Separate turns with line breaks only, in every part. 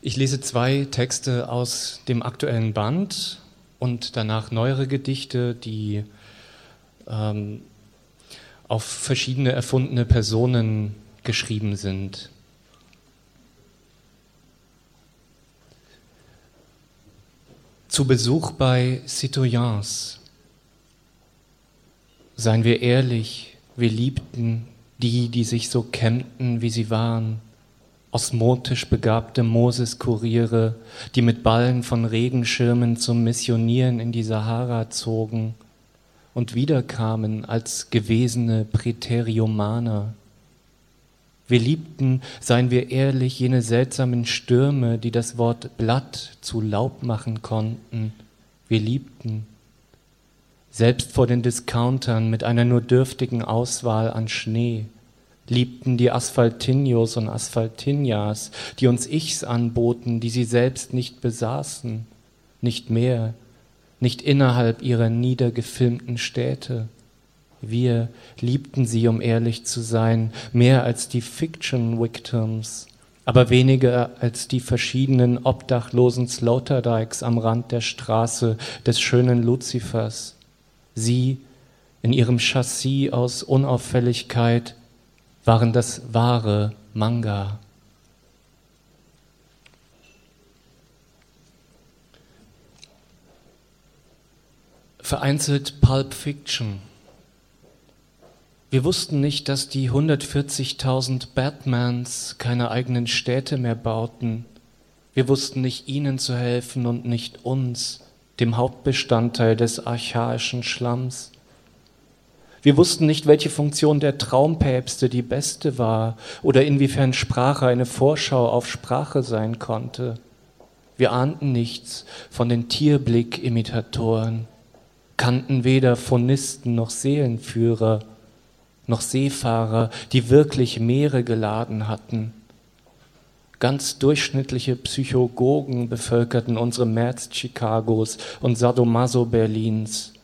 Ich lese zwei Texte aus dem aktuellen Band und danach neuere Gedichte, die ähm, auf verschiedene erfundene Personen geschrieben sind. Zu Besuch bei Citoyens. Seien wir ehrlich, wir liebten die, die sich so kämmten, wie sie waren osmotisch begabte Moses-Kuriere, die mit Ballen von Regenschirmen zum Missionieren in die Sahara zogen und wiederkamen als gewesene Präteriomaner. Wir liebten, seien wir ehrlich, jene seltsamen Stürme, die das Wort Blatt zu Laub machen konnten. Wir liebten, selbst vor den Discountern mit einer nur dürftigen Auswahl an Schnee liebten die Asphaltinios und Asphaltinias, die uns Ichs anboten, die sie selbst nicht besaßen, nicht mehr, nicht innerhalb ihrer niedergefilmten Städte. Wir liebten sie, um ehrlich zu sein, mehr als die Fiction-Victims, aber weniger als die verschiedenen obdachlosen Sloterdikes am Rand der Straße des schönen Luzifers. Sie in ihrem Chassis aus Unauffälligkeit, waren das wahre Manga. Vereinzelt Pulp Fiction. Wir wussten nicht, dass die 140.000 Batmans keine eigenen Städte mehr bauten. Wir wussten nicht, ihnen zu helfen und nicht uns, dem Hauptbestandteil des archaischen Schlamms. Wir wussten nicht, welche Funktion der Traumpäpste die beste war oder inwiefern Sprache eine Vorschau auf Sprache sein konnte. Wir ahnten nichts von den Tierblick-Imitatoren, kannten weder Phonisten noch Seelenführer, noch Seefahrer, die wirklich Meere geladen hatten. Ganz durchschnittliche Psychogogen bevölkerten unsere März-Chicagos und Sadomaso-Berlins.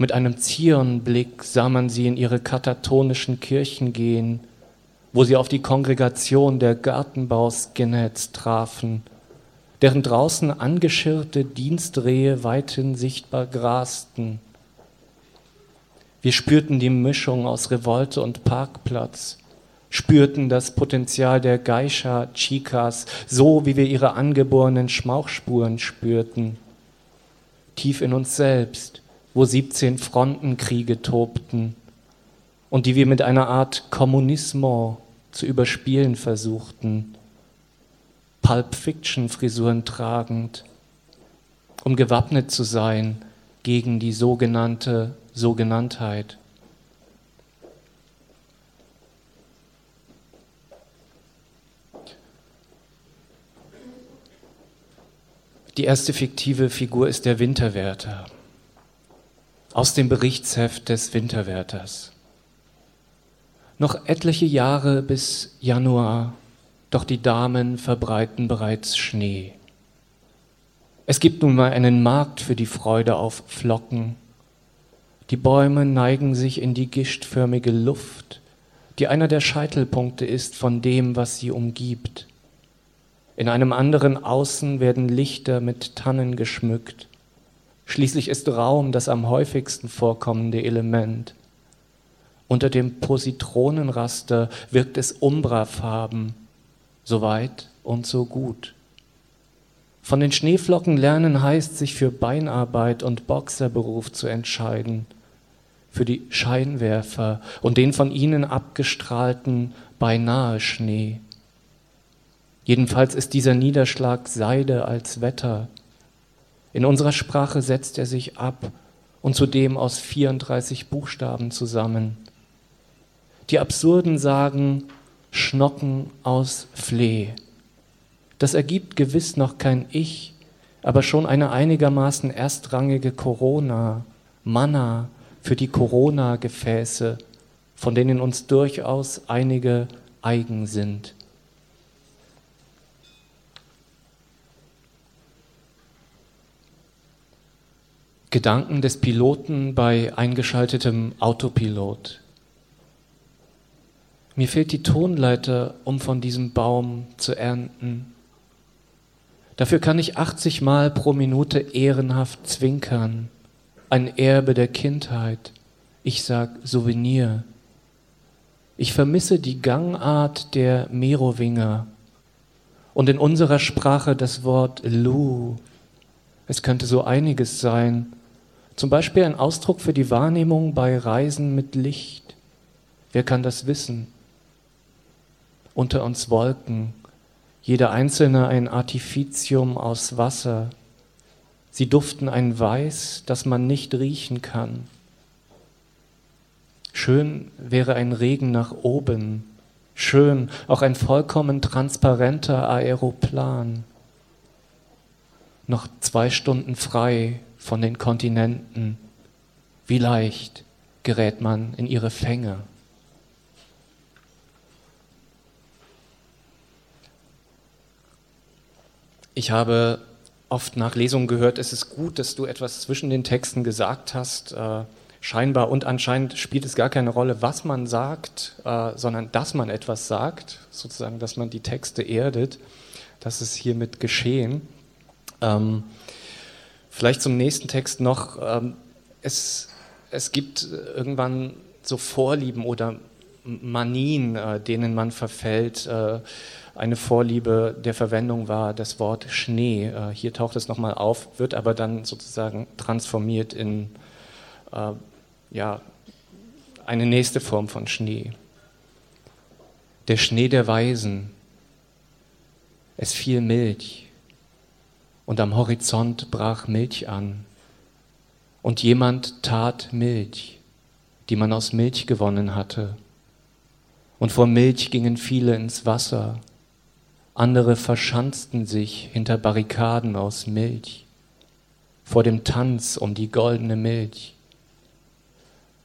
Mit einem Zionblick sah man sie in ihre katatonischen Kirchen gehen, wo sie auf die Kongregation der Gartenbau-Skinheads trafen, deren draußen angeschirrte Dienstrehe weithin sichtbar grasten. Wir spürten die Mischung aus Revolte und Parkplatz, spürten das Potenzial der Geisha-Chicas, so wie wir ihre angeborenen Schmauchspuren spürten. Tief in uns selbst wo 17 Frontenkriege tobten und die wir mit einer Art Kommunismo zu überspielen versuchten, Pulp Fiction Frisuren tragend, um gewappnet zu sein gegen die sogenannte Sogenanntheit. Die erste fiktive Figur ist der Winterwärter aus dem Berichtsheft des Winterwärters. Noch etliche Jahre bis Januar, doch die Damen verbreiten bereits Schnee. Es gibt nun mal einen Markt für die Freude auf Flocken. Die Bäume neigen sich in die gischtförmige Luft, die einer der Scheitelpunkte ist von dem, was sie umgibt. In einem anderen Außen werden Lichter mit Tannen geschmückt. Schließlich ist Raum das am häufigsten vorkommende Element. Unter dem Positronenraster wirkt es Umbrafarben, so weit und so gut. Von den Schneeflocken lernen heißt, sich für Beinarbeit und Boxerberuf zu entscheiden, für die Scheinwerfer und den von ihnen abgestrahlten beinahe Schnee. Jedenfalls ist dieser Niederschlag Seide als Wetter, in unserer Sprache setzt er sich ab und zudem aus 34 Buchstaben zusammen. Die Absurden sagen Schnocken aus Fleh. Das ergibt gewiss noch kein Ich, aber schon eine einigermaßen erstrangige Corona, Manna für die Corona-Gefäße, von denen uns durchaus einige eigen sind. Gedanken des Piloten bei eingeschaltetem Autopilot. Mir fehlt die Tonleiter, um von diesem Baum zu ernten. Dafür kann ich 80 Mal pro Minute ehrenhaft zwinkern. Ein Erbe der Kindheit. Ich sag Souvenir. Ich vermisse die Gangart der Merowinger und in unserer Sprache das Wort Lu. Es könnte so einiges sein. Zum Beispiel ein Ausdruck für die Wahrnehmung bei Reisen mit Licht. Wer kann das wissen? Unter uns Wolken, jeder einzelne ein Artificium aus Wasser. Sie duften ein Weiß, das man nicht riechen kann. Schön wäre ein Regen nach oben, schön auch ein vollkommen transparenter Aeroplan. Noch zwei Stunden frei von den Kontinenten. Wie leicht gerät man in ihre Fänge. Ich habe oft nach Lesungen gehört, es ist gut, dass du etwas zwischen den Texten gesagt hast. Äh, scheinbar und anscheinend spielt es gar keine Rolle, was man sagt, äh, sondern dass man etwas sagt, sozusagen, dass man die Texte erdet. Das ist hiermit geschehen. Ähm, vielleicht zum nächsten Text noch. Ähm, es, es gibt irgendwann so Vorlieben oder Manien, äh, denen man verfällt. Äh, eine Vorliebe der Verwendung war das Wort Schnee. Äh, hier taucht es nochmal auf, wird aber dann sozusagen transformiert in ja, eine nächste Form von Schnee. Der Schnee der Weisen. Es fiel Milch und am Horizont brach Milch an. Und jemand tat Milch, die man aus Milch gewonnen hatte. Und vor Milch gingen viele ins Wasser, andere verschanzten sich hinter Barrikaden aus Milch, vor dem Tanz um die goldene Milch.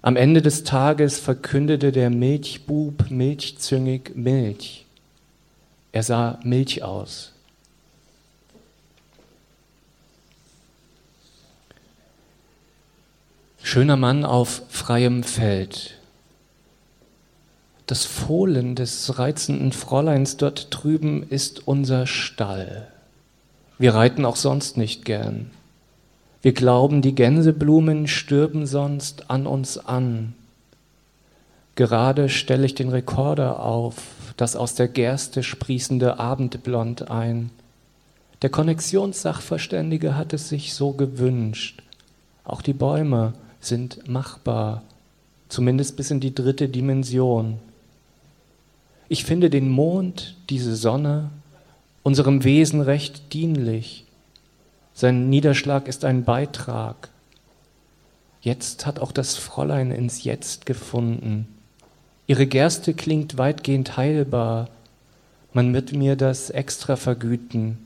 Am Ende des Tages verkündete der Milchbub milchzüngig Milch. Er sah Milch aus. Schöner Mann auf freiem Feld. Das Fohlen des reizenden Fräuleins dort drüben ist unser Stall. Wir reiten auch sonst nicht gern. Wir glauben, die Gänseblumen stürben sonst an uns an. Gerade stelle ich den Rekorder auf, das aus der Gerste sprießende Abendblond ein. Der Konnexionssachverständige hat es sich so gewünscht. Auch die Bäume sind machbar, zumindest bis in die dritte Dimension. Ich finde den Mond, diese Sonne, unserem Wesen recht dienlich. Sein Niederschlag ist ein Beitrag. Jetzt hat auch das Fräulein ins Jetzt gefunden. Ihre Gerste klingt weitgehend heilbar. Man wird mir das extra vergüten.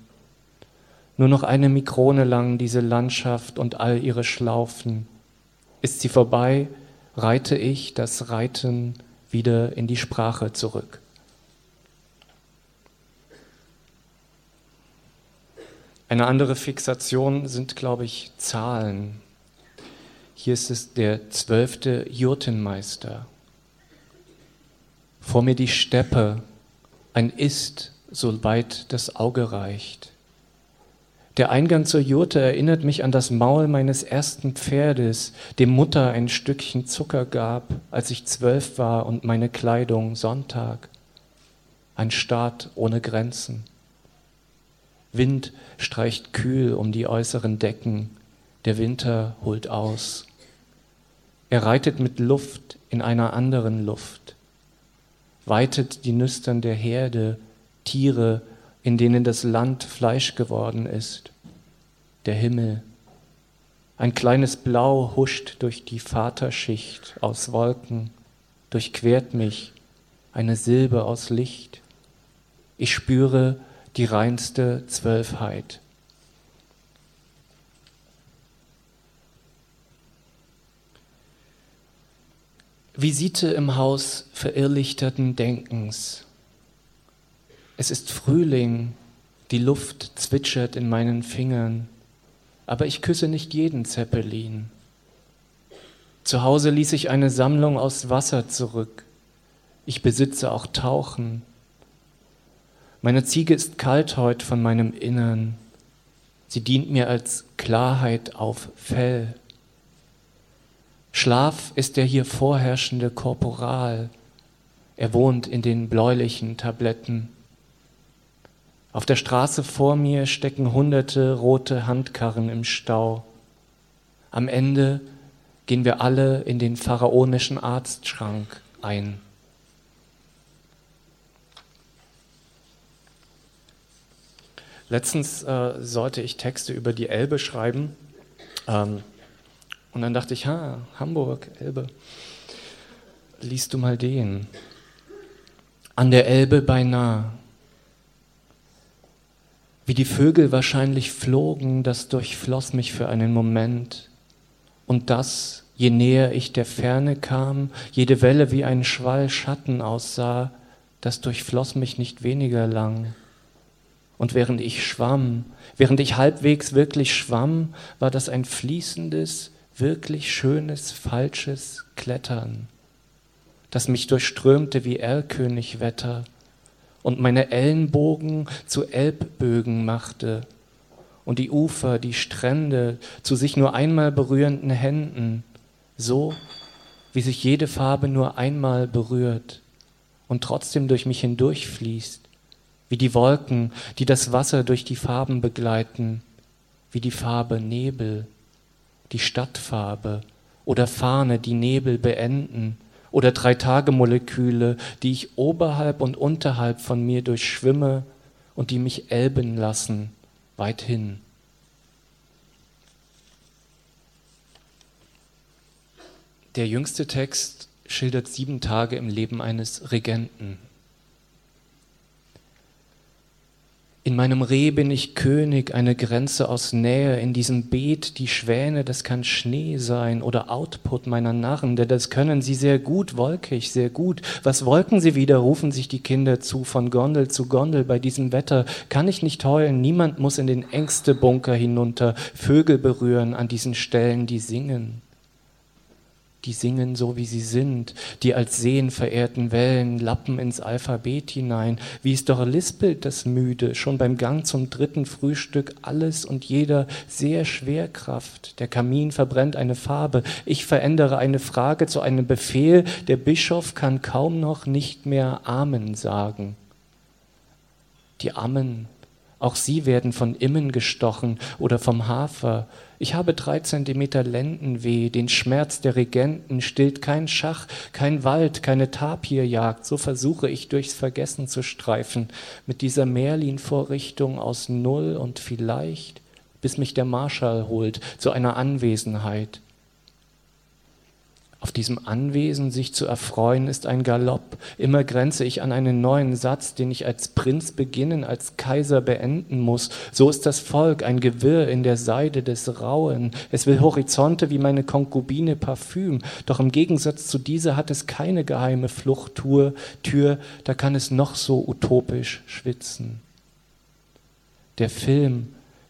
Nur noch eine Mikrone lang diese Landschaft und all ihre Schlaufen. Ist sie vorbei, reite ich das Reiten wieder in die Sprache zurück. Eine andere Fixation sind, glaube ich, Zahlen. Hier ist es der zwölfte Jurtenmeister. Vor mir die Steppe, ein Ist, so weit das Auge reicht. Der Eingang zur Jurte erinnert mich an das Maul meines ersten Pferdes, dem Mutter ein Stückchen Zucker gab, als ich zwölf war und meine Kleidung Sonntag. Ein Staat ohne Grenzen. Wind streicht kühl um die äußeren Decken, der Winter holt aus. Er reitet mit Luft in einer anderen Luft, weitet die Nüstern der Herde, Tiere, in denen das Land Fleisch geworden ist, der Himmel. Ein kleines Blau huscht durch die Vaterschicht aus Wolken, durchquert mich, eine Silbe aus Licht. Ich spüre die reinste Zwölfheit. Visite im Haus verirrlichterten Denkens. Es ist Frühling, die Luft zwitschert in meinen Fingern, aber ich küsse nicht jeden Zeppelin. Zu Hause ließ ich eine Sammlung aus Wasser zurück. Ich besitze auch Tauchen. Meine Ziege ist kalt heut von meinem Innern. Sie dient mir als Klarheit auf Fell. Schlaf ist der hier vorherrschende Korporal. Er wohnt in den bläulichen Tabletten. Auf der Straße vor mir stecken hunderte rote Handkarren im Stau. Am Ende gehen wir alle in den pharaonischen Arztschrank ein. Letztens äh, sollte ich Texte über die Elbe schreiben. Ähm, und dann dachte ich, ha, Hamburg, Elbe. Liest du mal den. An der Elbe beinahe wie die Vögel wahrscheinlich flogen, das durchfloss mich für einen Moment. Und das, je näher ich der Ferne kam, jede Welle wie ein Schwall Schatten aussah, das durchfloss mich nicht weniger lang. Und während ich schwamm, während ich halbwegs wirklich schwamm, war das ein fließendes, wirklich schönes, falsches Klettern, das mich durchströmte wie Erlkönigwetter, und meine Ellenbogen zu Elbbögen machte und die Ufer, die Strände zu sich nur einmal berührenden Händen, so wie sich jede Farbe nur einmal berührt und trotzdem durch mich hindurchfließt, wie die Wolken, die das Wasser durch die Farben begleiten, wie die Farbe Nebel, die Stadtfarbe oder Fahne, die Nebel beenden, oder Drei-Tage-Moleküle, die ich oberhalb und unterhalb von mir durchschwimme und die mich elben lassen, weithin. Der jüngste Text schildert sieben Tage im Leben eines Regenten. In meinem Reh bin ich König, eine Grenze aus Nähe. In diesem Beet die Schwäne, das kann Schnee sein oder Output meiner Narren, denn das können sie sehr gut, wolkig, sehr gut. Was wolken sie wieder, rufen sich die Kinder zu, von Gondel zu Gondel. Bei diesem Wetter kann ich nicht heulen, niemand muss in den engste Bunker hinunter, Vögel berühren an diesen Stellen, die singen die singen so, wie sie sind, die als Seen verehrten Wellen lappen ins Alphabet hinein. Wie ist doch lispelt das Müde, schon beim Gang zum dritten Frühstück alles und jeder sehr Schwerkraft. Der Kamin verbrennt eine Farbe, ich verändere eine Frage zu einem Befehl, der Bischof kann kaum noch nicht mehr Amen sagen. Die Ammen auch sie werden von Immen gestochen oder vom Hafer. Ich habe drei Zentimeter Lendenweh, den Schmerz der Regenten stillt kein Schach, kein Wald, keine Tapirjagd. So versuche ich durchs Vergessen zu streifen mit dieser Merlin-Vorrichtung aus Null und vielleicht, bis mich der Marschall holt zu einer Anwesenheit. Auf diesem Anwesen sich zu erfreuen, ist ein Galopp. Immer grenze ich an einen neuen Satz, den ich als Prinz beginnen, als Kaiser beenden muss. So ist das Volk ein Gewirr in der Seide des Rauen. Es will Horizonte wie meine Konkubine Parfüm. Doch im Gegensatz zu dieser hat es keine geheime Fluchttour, Tür, da kann es noch so utopisch schwitzen. Der Film,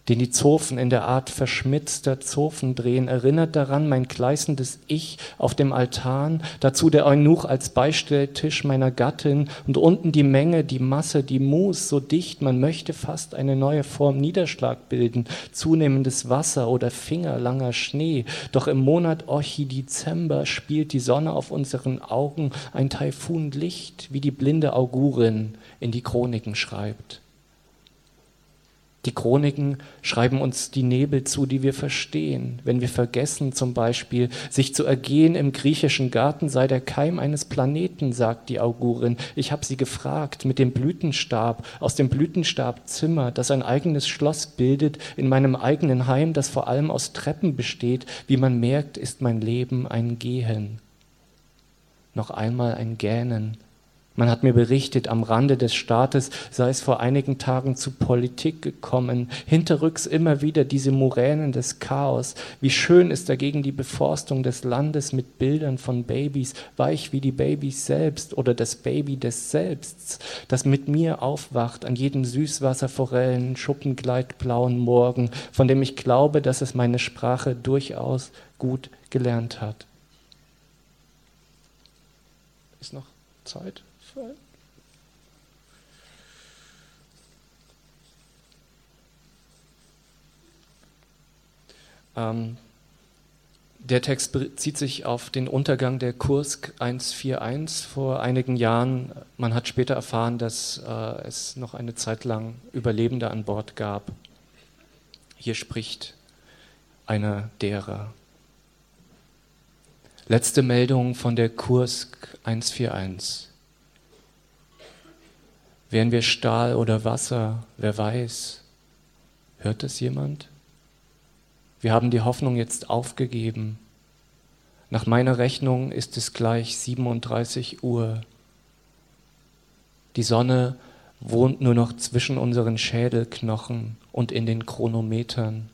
den die Zofen in der Art verschmitzter Zofen drehen, erinnert daran mein gleißendes Ich auf dem Altan, dazu der Eunuch als Beistelltisch meiner Gattin und unten die Menge, die Masse, die Mus, so dicht, man möchte fast eine neue Form Niederschlag bilden, zunehmendes Wasser oder fingerlanger Schnee. Doch im Monat Orchidizember spielt die Sonne auf unseren Augen ein Taifunlicht, wie die blinde Augurin in die Chroniken schreibt. Die Chroniken schreiben uns die Nebel zu, die wir verstehen. Wenn wir vergessen zum Beispiel, sich zu ergehen im griechischen Garten sei der Keim eines Planeten, sagt die Augurin. Ich habe sie gefragt mit dem Blütenstab aus dem Blütenstabzimmer, das ein eigenes Schloss bildet, in meinem eigenen Heim, das vor allem aus Treppen besteht. Wie man merkt, ist mein Leben ein Gehen. Noch einmal ein Gähnen man hat mir berichtet, am Rande des Staates sei es vor einigen Tagen zu Politik gekommen, hinterrücks immer wieder diese Muränen des Chaos. Wie schön ist dagegen die Beforstung des Landes mit Bildern von Babys, weich wie die Babys selbst oder das Baby des Selbsts, das mit mir aufwacht an jedem Süßwasserforellen, schuppengleitblauen Morgen, von dem ich glaube, dass es meine Sprache durchaus gut gelernt hat. Ist noch Zeit? Fall. Ähm, der Text bezieht sich auf den Untergang der Kursk 141 vor einigen Jahren. Man hat später erfahren, dass äh, es noch eine Zeit lang Überlebende an Bord gab. Hier spricht einer derer. Letzte Meldung von der Kursk 141. Wären wir Stahl oder Wasser, wer weiß? Hört das jemand? Wir haben die Hoffnung jetzt aufgegeben. Nach meiner Rechnung ist es gleich 37 Uhr. Die Sonne wohnt nur noch zwischen unseren Schädelknochen und in den Chronometern,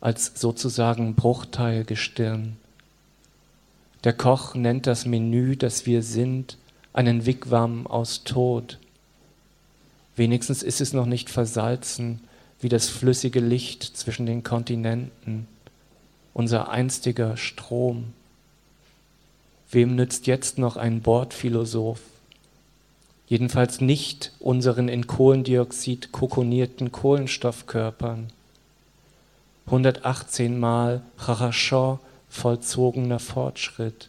als sozusagen Bruchteilgestirn. Der Koch nennt das Menü, das wir sind, einen Wigwam aus Tod. Wenigstens ist es noch nicht versalzen, wie das flüssige Licht zwischen den Kontinenten, unser einstiger Strom. Wem nützt jetzt noch ein Bordphilosoph? Jedenfalls nicht unseren in Kohlendioxid kokonierten Kohlenstoffkörpern. 118 Mal Charachon vollzogener Fortschritt.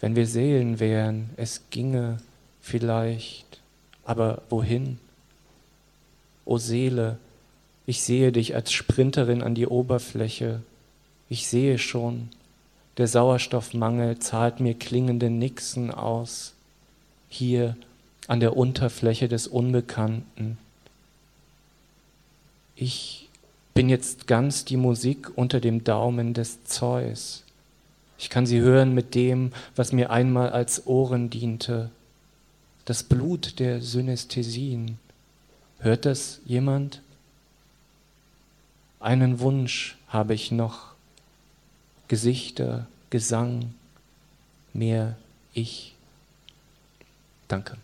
Wenn wir Seelen wären, es ginge vielleicht, aber wohin? O Seele, ich sehe dich als Sprinterin an die Oberfläche. Ich sehe schon, der Sauerstoffmangel zahlt mir klingende Nixen aus, hier an der Unterfläche des Unbekannten. Ich bin jetzt ganz die Musik unter dem Daumen des Zeus. Ich kann sie hören mit dem, was mir einmal als Ohren diente, das Blut der Synästhesien. Hört das jemand? Einen Wunsch habe ich noch. Gesichter, Gesang, mehr ich. Danke.